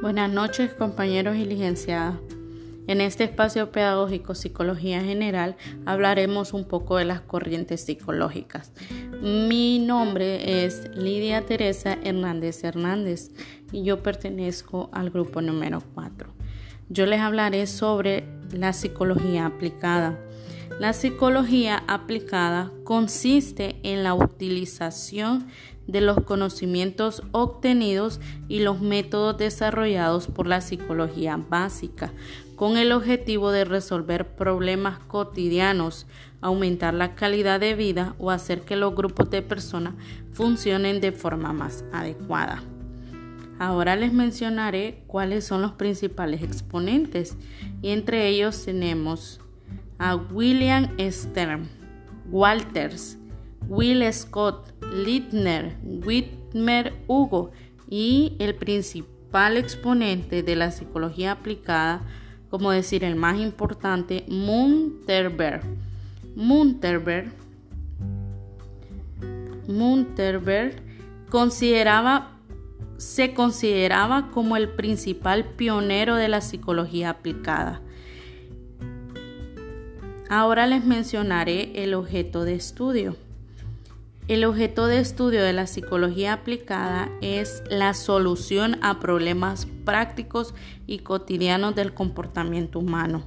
Buenas noches compañeros y licenciadas. En este espacio pedagógico Psicología General hablaremos un poco de las corrientes psicológicas. Mi nombre es Lidia Teresa Hernández Hernández y yo pertenezco al grupo número 4. Yo les hablaré sobre la psicología aplicada. La psicología aplicada consiste en la utilización de los conocimientos obtenidos y los métodos desarrollados por la psicología básica, con el objetivo de resolver problemas cotidianos, aumentar la calidad de vida o hacer que los grupos de personas funcionen de forma más adecuada. Ahora les mencionaré cuáles son los principales exponentes y entre ellos tenemos a William Stern, Walters, Will Scott, Littner, Whitmer Hugo y el principal exponente de la psicología aplicada, como decir el más importante, Munterberg. Munterberg, Munterberg consideraba, se consideraba como el principal pionero de la psicología aplicada. Ahora les mencionaré el objeto de estudio. El objeto de estudio de la psicología aplicada es la solución a problemas prácticos y cotidianos del comportamiento humano.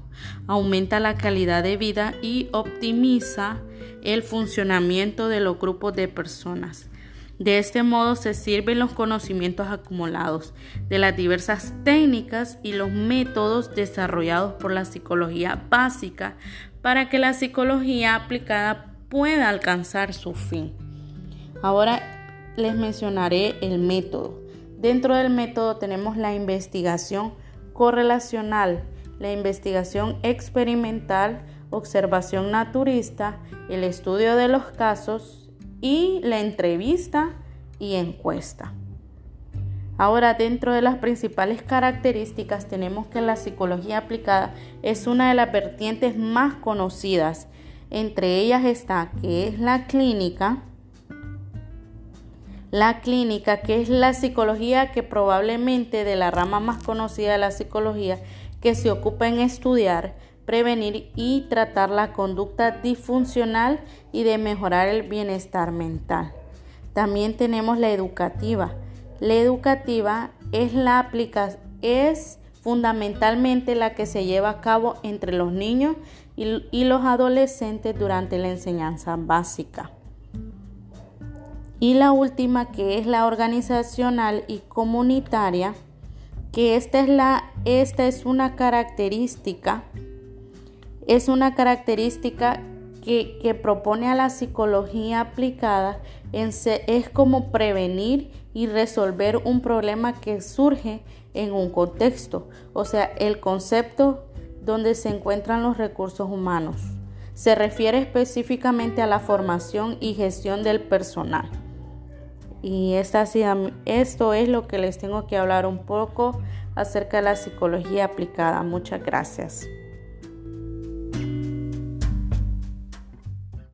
Aumenta la calidad de vida y optimiza el funcionamiento de los grupos de personas. De este modo se sirven los conocimientos acumulados de las diversas técnicas y los métodos desarrollados por la psicología básica para que la psicología aplicada pueda alcanzar su fin. Ahora les mencionaré el método. Dentro del método tenemos la investigación correlacional, la investigación experimental, observación naturista, el estudio de los casos y la entrevista y encuesta. Ahora, dentro de las principales características tenemos que la psicología aplicada es una de las vertientes más conocidas. Entre ellas está que es la clínica, la clínica, que es la psicología que probablemente de la rama más conocida de la psicología, que se ocupa en estudiar, prevenir y tratar la conducta disfuncional y de mejorar el bienestar mental. También tenemos la educativa. La educativa es la aplicación es fundamentalmente la que se lleva a cabo entre los niños y los adolescentes durante la enseñanza básica. Y la última que es la organizacional y comunitaria, que esta es, la, esta es una característica, es una característica que, que, propone a la psicología aplicada en es como prevenir y resolver un problema que surge en un contexto, o sea, el concepto donde se encuentran los recursos humanos. Se refiere específicamente a la formación y gestión del personal. Y esta, esto es lo que les tengo que hablar un poco acerca de la psicología aplicada. Muchas gracias.